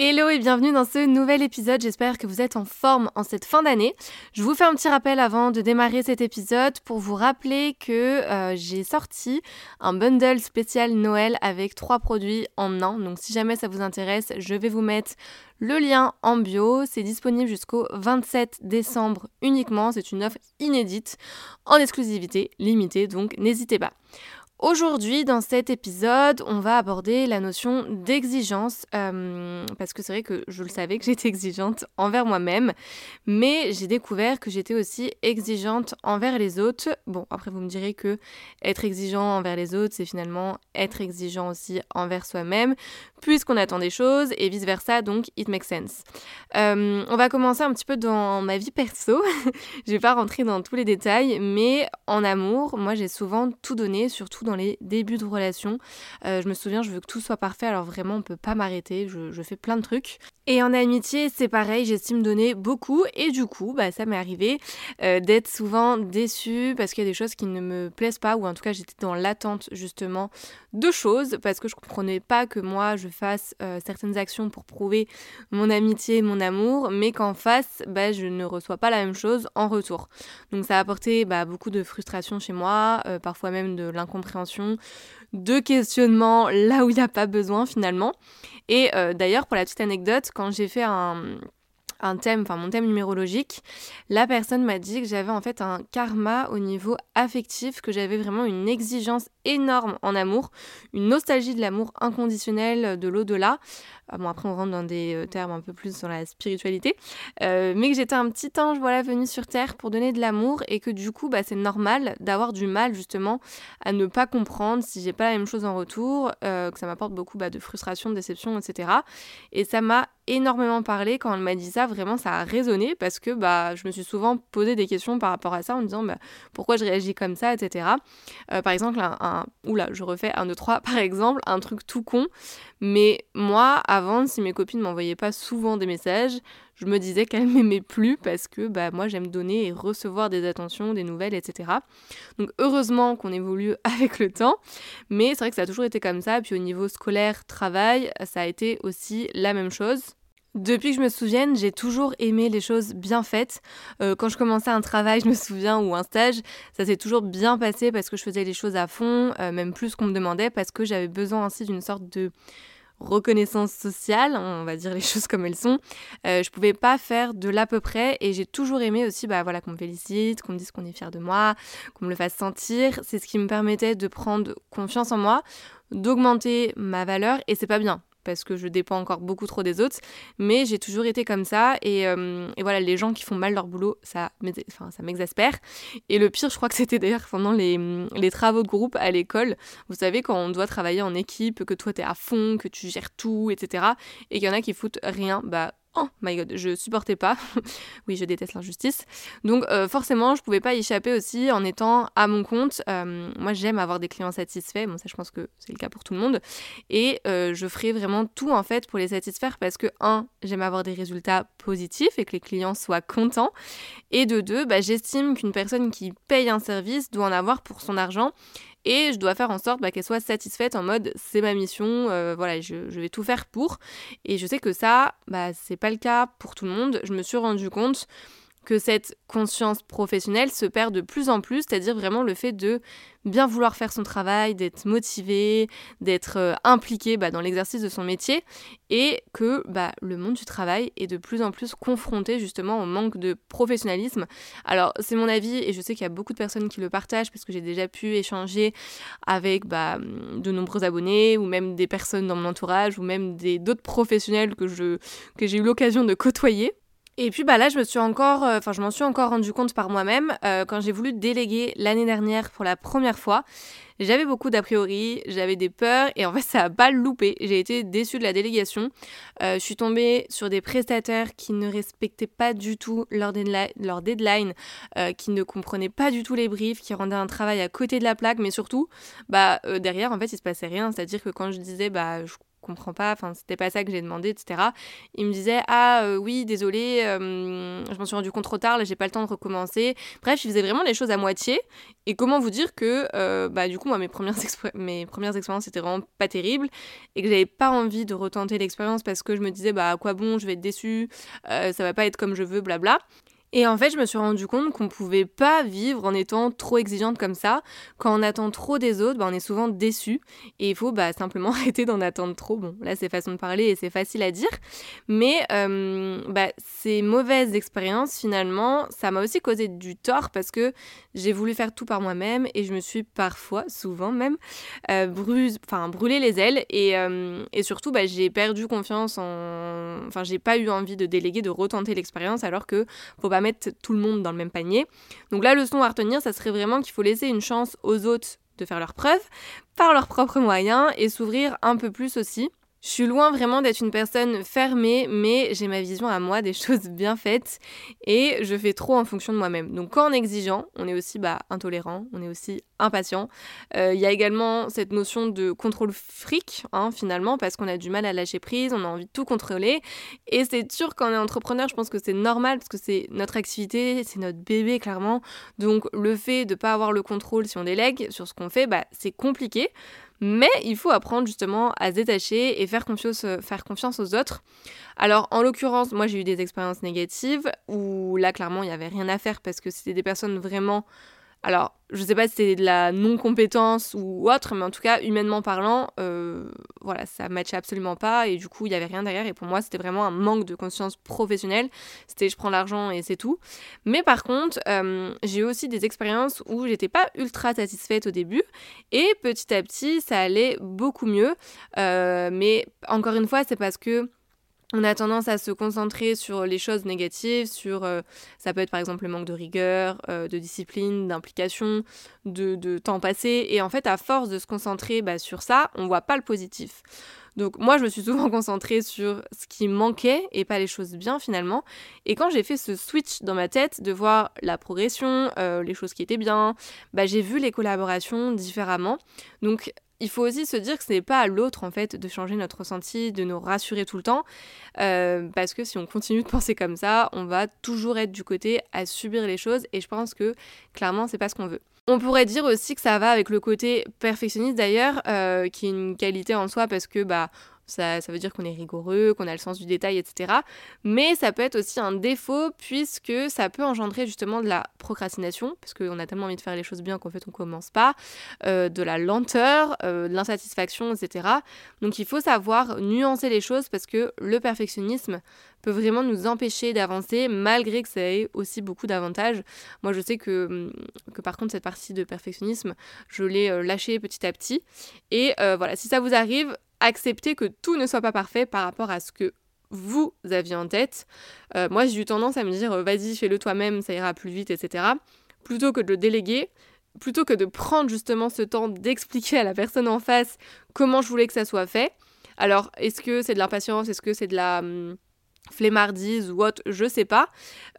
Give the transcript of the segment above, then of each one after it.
Hello et bienvenue dans ce nouvel épisode, j'espère que vous êtes en forme en cette fin d'année. Je vous fais un petit rappel avant de démarrer cet épisode pour vous rappeler que euh, j'ai sorti un bundle spécial Noël avec trois produits en un. Donc si jamais ça vous intéresse, je vais vous mettre le lien en bio. C'est disponible jusqu'au 27 décembre uniquement. C'est une offre inédite en exclusivité limitée, donc n'hésitez pas. Aujourd'hui, dans cet épisode, on va aborder la notion d'exigence, euh, parce que c'est vrai que je le savais que j'étais exigeante envers moi-même, mais j'ai découvert que j'étais aussi exigeante envers les autres. Bon, après vous me direz que être exigeant envers les autres, c'est finalement être exigeant aussi envers soi-même, puisqu'on attend des choses et vice-versa, donc it makes sense. Euh, on va commencer un petit peu dans ma vie perso. je vais pas rentrer dans tous les détails, mais en amour, moi j'ai souvent tout donné, surtout dans les débuts de relation. Euh, je me souviens, je veux que tout soit parfait, alors vraiment on peut pas m'arrêter, je, fais plein de trucs. Et en amitié, c'est pareil, j'estime donner beaucoup et du coup, bah, ça m'est arrivé euh, d'être souvent déçue parce qu'il y a des choses qui ne me plaisent pas ou en tout cas j'étais dans l'attente justement de choses parce que je comprenais pas que moi je fasse euh, certaines actions pour prouver mon amitié, mon amour, mais qu'en face, bah, je ne reçois pas la même chose en retour. Donc ça a apporté bah, beaucoup de frustration chez moi, parfois même de l'incompréhension de questionnement là où il n'y a pas besoin finalement. Et euh, d'ailleurs, pour la petite anecdote, quand j'ai fait un, un thème, enfin mon thème numérologique, la personne m'a dit que j'avais en fait un karma au niveau affectif, que j'avais vraiment une exigence énorme en amour, une nostalgie de l'amour inconditionnel, de l'au-delà. Ah bon, après, on rentre dans des euh, termes un peu plus sur la spiritualité. Euh, mais que j'étais un petit ange, voilà, venu sur Terre pour donner de l'amour et que du coup, bah, c'est normal d'avoir du mal, justement, à ne pas comprendre si j'ai pas la même chose en retour, euh, que ça m'apporte beaucoup bah, de frustration, de déception, etc. Et ça m'a énormément parlé quand elle m'a dit ça, vraiment, ça a résonné parce que bah, je me suis souvent posé des questions par rapport à ça en me disant bah, pourquoi je réagis comme ça, etc. par exemple, un, oula, je refais un, deux, trois, par exemple, un truc tout con, mais moi, avant, si mes copines m'envoyaient pas souvent des messages, je me disais qu'elles m'aimaient plus parce que bah, moi, j'aime donner et recevoir des attentions, des nouvelles, etc. Donc, heureusement qu'on évolue avec le temps, mais c'est vrai que ça a toujours été comme ça. Puis au niveau scolaire, travail, ça a été aussi la même chose. Depuis que je me souvienne, j'ai toujours aimé les choses bien faites. Euh, quand je commençais un travail, je me souviens, ou un stage, ça s'est toujours bien passé parce que je faisais les choses à fond, euh, même plus qu'on me demandait, parce que j'avais besoin ainsi d'une sorte de reconnaissance sociale, on va dire les choses comme elles sont. Euh, je pouvais pas faire de l'à peu près et j'ai toujours aimé aussi bah, voilà, qu'on me félicite, qu'on me dise qu'on est fier de moi, qu'on me le fasse sentir. C'est ce qui me permettait de prendre confiance en moi, d'augmenter ma valeur et c'est pas bien parce que je dépends encore beaucoup trop des autres, mais j'ai toujours été comme ça et, euh, voilà, les gens qui font mal leur boulot, ça, ça m'exaspère. Et le pire, je crois que c'était d'ailleurs pendant les, les, travaux de groupe à l'école, vous savez, quand on doit travailler en équipe, que toi t'es à fond, que tu gères tout, etc., et qu'il y en a qui foutent rien, bah oh my god, je supportais pas. oui, je déteste l'injustice. Donc euh, forcément, je pouvais pas y échapper aussi en étant à mon compte. Euh, moi, j'aime avoir des clients satisfaits. Bon, ça, je pense que c'est le cas pour tout le monde. Et euh, je ferai vraiment tout en fait pour les satisfaire parce que un, j'aime avoir des résultats positifs et que les clients soient contents. Et de deux, bah, j'estime qu'une personne qui paye un service doit en avoir pour son argent et je dois faire en sorte bah, qu'elle soit satisfaite en mode c'est ma mission, euh, voilà, je, vais tout faire pour. Et je sais que ça, bah, c'est pas le cas pour tout le monde. Je me suis rendu compte que cette conscience professionnelle se perd de plus en plus, c'est-à-dire vraiment le fait de bien vouloir faire son travail, d'être motivé, d'être euh, impliqué bah, dans l'exercice de son métier, et que bah, le monde du travail est de plus en plus confronté justement au manque de professionnalisme. Alors c'est mon avis, et je sais qu'il y a beaucoup de personnes qui le partagent, parce que j'ai déjà pu échanger avec bah, de nombreux abonnés, ou même des personnes dans mon entourage, ou même d'autres professionnels que j'ai eu l'occasion de côtoyer. Et puis bah là, je me suis encore, euh, enfin je m'en suis encore rendu compte par moi-même euh, quand j'ai voulu déléguer l'année dernière pour la première fois. J'avais beaucoup d'a priori, j'avais des peurs et en fait ça a pas loupé. J'ai été déçue de la délégation. Euh, je suis tombée sur des prestataires qui ne respectaient pas du tout leur, deadline, qui ne comprenaient pas du tout les briefs, qui rendaient un travail à côté de la plaque, mais surtout, bah derrière en fait il se passait rien. C'est-à-dire que quand je disais bah je comprends pas, enfin c'était pas ça que j'ai demandé, etc. Il me disait ah euh, oui désolé, euh, je m'en suis rendu compte trop tard, là j'ai pas le temps de recommencer. Bref, il faisait vraiment les choses à moitié. Et comment vous dire que euh, bah du coup moi mes premières mes premières expériences étaient vraiment pas terribles et que j'avais pas envie de retenter l'expérience parce que je me disais bah à quoi bon, je vais être déçue, ça va pas être comme je veux, blabla. Et en fait, je me suis rendu compte qu'on pouvait pas vivre en étant trop exigeante comme ça. Quand on attend trop des autres, bah, on est souvent déçu. Et il faut bah, simplement arrêter d'en attendre trop. Bon, là, c'est façon de parler et c'est facile à dire. Mais euh, bah, ces mauvaises expériences, finalement, ça m'a aussi causé du tort parce que j'ai voulu faire tout par moi-même et je me suis parfois, souvent même, euh, brûlé, les ailes. Et, euh, surtout, j'ai perdu confiance en. Enfin, j'ai pas eu envie de déléguer, de retenter l'expérience alors que faut pas mettre tout le monde dans le même panier. Donc la leçon à retenir, ça serait vraiment qu'il faut laisser une chance aux autres de faire leurs preuves par leurs propres moyens et s'ouvrir un peu plus aussi. Je suis loin vraiment d'être une personne fermée, mais j'ai ma vision à moi des choses bien faites et je fais trop en fonction de moi-même. Donc quand on est exigeant, on est aussi bah, intolérant, on est aussi impatient. Euh, il y a également cette notion de contrôle fric, hein, finalement, parce qu'on a du mal à lâcher prise, on a envie de tout contrôler. Et c'est sûr est entrepreneur, je pense que c'est normal parce que c'est notre activité, c'est notre bébé clairement. Donc le fait de ne pas avoir le contrôle si on délègue sur ce qu'on fait, bah, c'est compliqué. Mais il faut apprendre justement à se détacher et faire confiance, euh, faire confiance aux autres. Alors en l'occurrence, moi j'ai eu des expériences négatives où là clairement il n'y avait rien à faire parce que c'était des personnes vraiment alors, je sais pas si c'est de la non-compétence ou autre, mais en tout cas, humainement parlant, euh, voilà, ça matchait absolument pas et du coup, il y avait rien derrière. Et pour moi, c'était vraiment un manque de conscience professionnelle. C'était je prends l'argent et c'est tout. Mais par contre, euh, j'ai eu aussi des expériences où j'étais pas ultra satisfaite au début et petit à petit, ça allait beaucoup mieux. Euh, mais encore une fois, c'est parce que on a tendance à se concentrer sur les choses négatives, sur euh, ça peut être par exemple le manque de rigueur, euh, de discipline, d'implication, de, temps passé. Et en fait, à force de se concentrer bah, sur ça, on voit pas le positif. Donc moi, je me suis souvent concentrée sur ce qui manquait et pas les choses bien finalement. Et quand j'ai fait ce switch dans ma tête de voir la progression, euh, les choses qui étaient bien, bah, j'ai vu les collaborations différemment. Donc il faut aussi se dire que ce n'est pas à l'autre en fait de changer notre ressenti, de nous rassurer tout le temps, euh, parce que si on continue de penser comme ça, on va toujours être du côté à subir les choses, et je pense que clairement c'est pas ce qu'on veut. On pourrait dire aussi que ça va avec le côté perfectionniste d'ailleurs, euh, qui est une qualité en soi parce que bah ça, veut dire qu'on est rigoureux, qu'on a le sens du détail, etc. Mais ça peut être aussi un défaut puisque ça peut engendrer justement de la procrastination, parce qu'on a tellement envie de faire les choses bien qu'en fait on commence pas, euh, de la lenteur, euh, de l'insatisfaction, etc. Donc il faut savoir nuancer les choses parce que le perfectionnisme peut vraiment nous empêcher d'avancer malgré que ça ait aussi beaucoup d'avantages. Moi je sais que, hum, par contre cette partie de perfectionnisme, je l'ai euh, lâchée petit à petit. Et voilà, si ça vous arrive, accepter que tout ne soit pas parfait par rapport à ce que vous aviez en tête. Euh, moi, j'ai eu tendance à me dire, euh, vas-y, fais-le toi-même, ça ira plus vite, etc. Plutôt que de le déléguer, plutôt que de prendre justement ce temps d'expliquer à la personne en face comment je voulais que ça soit fait. Alors, est-ce que c'est de l'impatience? Est-ce que c'est de la hum, flemmardise ou autre Je sais pas.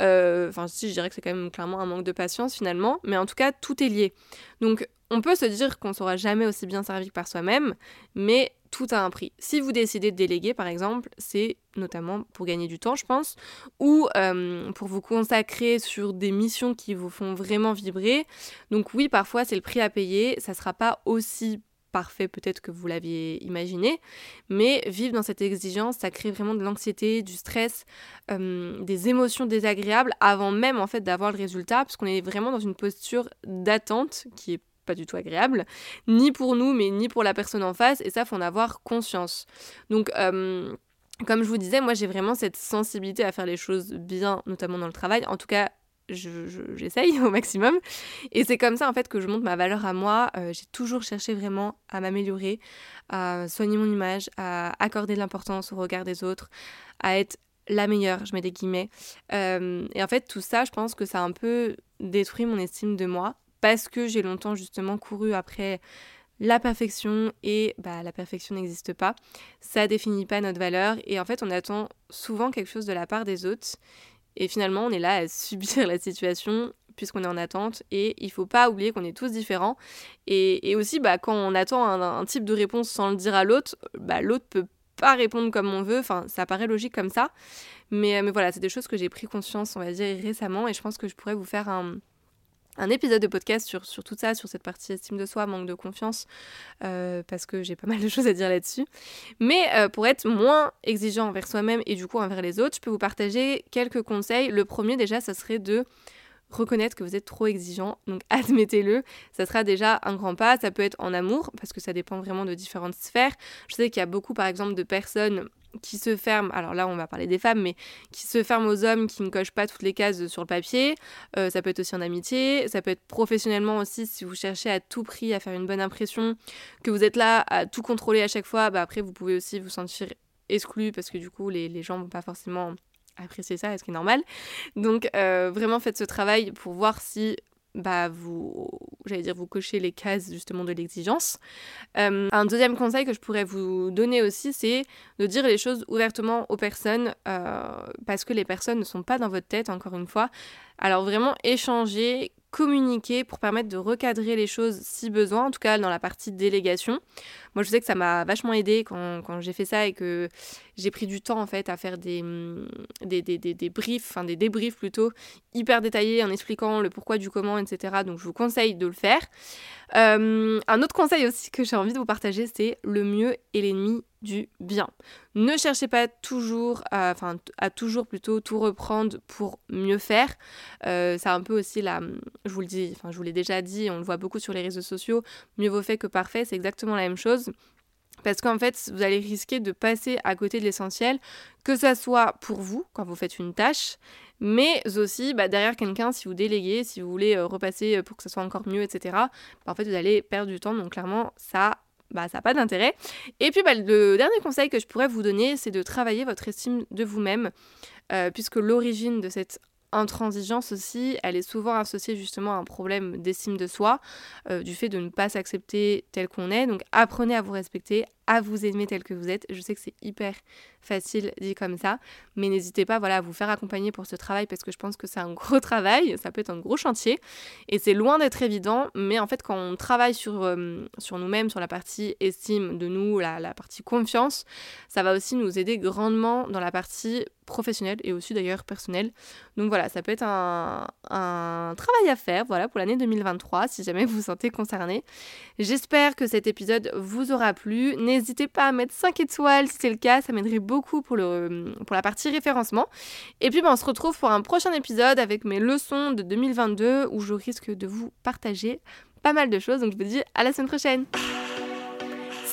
Euh, enfin, je dirais que c'est quand même clairement un manque de patience finalement. Mais en tout cas, tout est lié. Donc, on peut se dire qu'on ne sera jamais aussi bien servi que par soi-même, mais tout a un prix. Si vous décidez de déléguer, par exemple, c'est notamment pour gagner du temps, je pense, ou euh, pour vous consacrer sur des missions qui vous font vraiment vibrer. Donc oui, parfois c'est le prix à payer, ça ne sera pas aussi parfait peut-être que vous l'aviez imaginé, mais vivre dans cette exigence, ça crée vraiment de l'anxiété, du stress, euh, des émotions désagréables avant même en fait d'avoir le résultat, parce qu'on est vraiment dans une posture d'attente qui est pas du tout agréable, ni pour nous, mais ni pour la personne en face, et ça, faut en avoir conscience. Donc, euh, comme je vous disais, moi j'ai vraiment cette sensibilité à faire les choses bien, notamment dans le travail. En tout cas, j'essaye au maximum. Et c'est comme ça en fait que je monte ma valeur à moi. Euh, j'ai toujours cherché vraiment à m'améliorer, à soigner mon image, à accorder de l'importance au regard des autres, à être la meilleure, je mets des guillemets. Euh, et en fait, tout ça, je pense que ça a un peu détruit mon estime de moi parce que j'ai longtemps justement couru après la perfection et bah, la perfection n'existe pas. Ça définit pas notre valeur et en fait, on attend souvent quelque chose de la part des autres. Et finalement, on est là à subir la situation puisqu'on est en attente. Et il faut pas oublier qu'on est tous différents. Et, aussi, bah, quand on attend un, type de réponse sans le dire à l'autre, bah, l'autre peut pas répondre comme on veut. Enfin, ça paraît logique comme ça. Mais, mais voilà, c'est des choses que j'ai pris conscience, on va dire, récemment. Et je pense que je pourrais vous faire un, un épisode de podcast sur, tout ça, sur cette partie estime de soi, manque de confiance, euh, parce que j'ai pas mal de choses à dire là-dessus. Mais euh, pour être moins exigeant envers soi-même et du coup envers les autres, je peux vous partager quelques conseils. Le premier déjà, ça serait de reconnaître que vous êtes trop exigeant, donc admettez-le, ça sera déjà un grand pas, ça peut être en amour, parce que ça dépend vraiment de différentes sphères. Je sais qu'il y a beaucoup par exemple de personnes qui se ferment, alors là on va parler des femmes, mais qui se ferment aux hommes qui ne cochent pas toutes les cases sur le papier. Euh, ça peut être aussi en amitié, ça peut être professionnellement aussi si vous cherchez à tout prix à faire une bonne impression, que vous êtes là à tout contrôler à chaque fois, bah après vous pouvez aussi vous sentir exclu parce que du coup les, les gens vont pas forcément apprécier ça, ce qui est normal. Donc euh, vraiment faites ce travail pour voir si bah, vous, j'allais dire, vous cochez les cases justement de l'exigence. Euh, un deuxième conseil que je pourrais vous donner aussi, c'est de dire les choses ouvertement aux personnes, euh, parce que les personnes ne sont pas dans votre tête, encore une fois. Alors vraiment échanger, communiquer pour permettre de recadrer les choses si besoin, en tout cas dans la partie délégation. Moi je sais que ça m'a vachement aidé quand, quand j'ai fait ça et que j'ai pris du temps en fait à faire des, mm, des, des, des, des briefs, enfin des débriefs plutôt hyper détaillés en expliquant le pourquoi du comment, etc. Donc je vous conseille de le faire. Euh, un autre conseil aussi que j'ai envie de vous partager, c'est le mieux est l'ennemi du bien. Ne cherchez pas toujours, à, enfin à toujours plutôt tout reprendre pour mieux faire. Euh, c'est un peu aussi la, je vous le dis, enfin je vous l'ai déjà dit, on le voit beaucoup sur les réseaux sociaux, mieux vaut fait que parfait, c'est exactement la même chose. Parce qu'en fait, vous allez risquer de passer à côté de l'essentiel, que ça soit pour vous, quand vous faites une tâche, mais aussi bah, derrière quelqu'un, si vous déléguez, si vous voulez euh, repasser euh, pour que ça soit encore mieux, etc., bah, en fait, vous allez perdre du temps. Donc clairement, ça bah, ça n'a pas d'intérêt. Et puis bah, le dernier conseil que je pourrais vous donner, c'est de travailler votre estime de vous-même, euh, puisque l'origine de cette intransigeance aussi, elle est souvent associée justement à un problème d'estime de soi, euh, du fait de ne pas s'accepter tel qu'on est. Donc apprenez à vous respecter, à vous aimer tel que vous êtes. Je sais que c'est hyper facile dit comme ça, mais n'hésitez pas voilà, à vous faire accompagner pour ce travail parce que je pense que c'est un gros travail, ça peut être un gros chantier et c'est loin d'être évident, mais en fait quand on travaille sur, euh, sur nous-mêmes, sur la partie estime de nous, la, la partie confiance, ça va aussi nous aider grandement dans la partie professionnelle et aussi d'ailleurs personnelle. Donc voilà, ça peut être un, un travail à faire voilà, pour l'année 2023 si jamais vous vous sentez concerné. J'espère que cet épisode vous aura plu. N'hésitez pas à mettre 5 étoiles si c'est le cas, ça m'aiderait beaucoup pour la partie référencement. Et puis ben, on se retrouve pour un prochain épisode avec mes leçons de 2022 où je risque de vous partager pas mal de choses. Donc je vous dis à la semaine prochaine.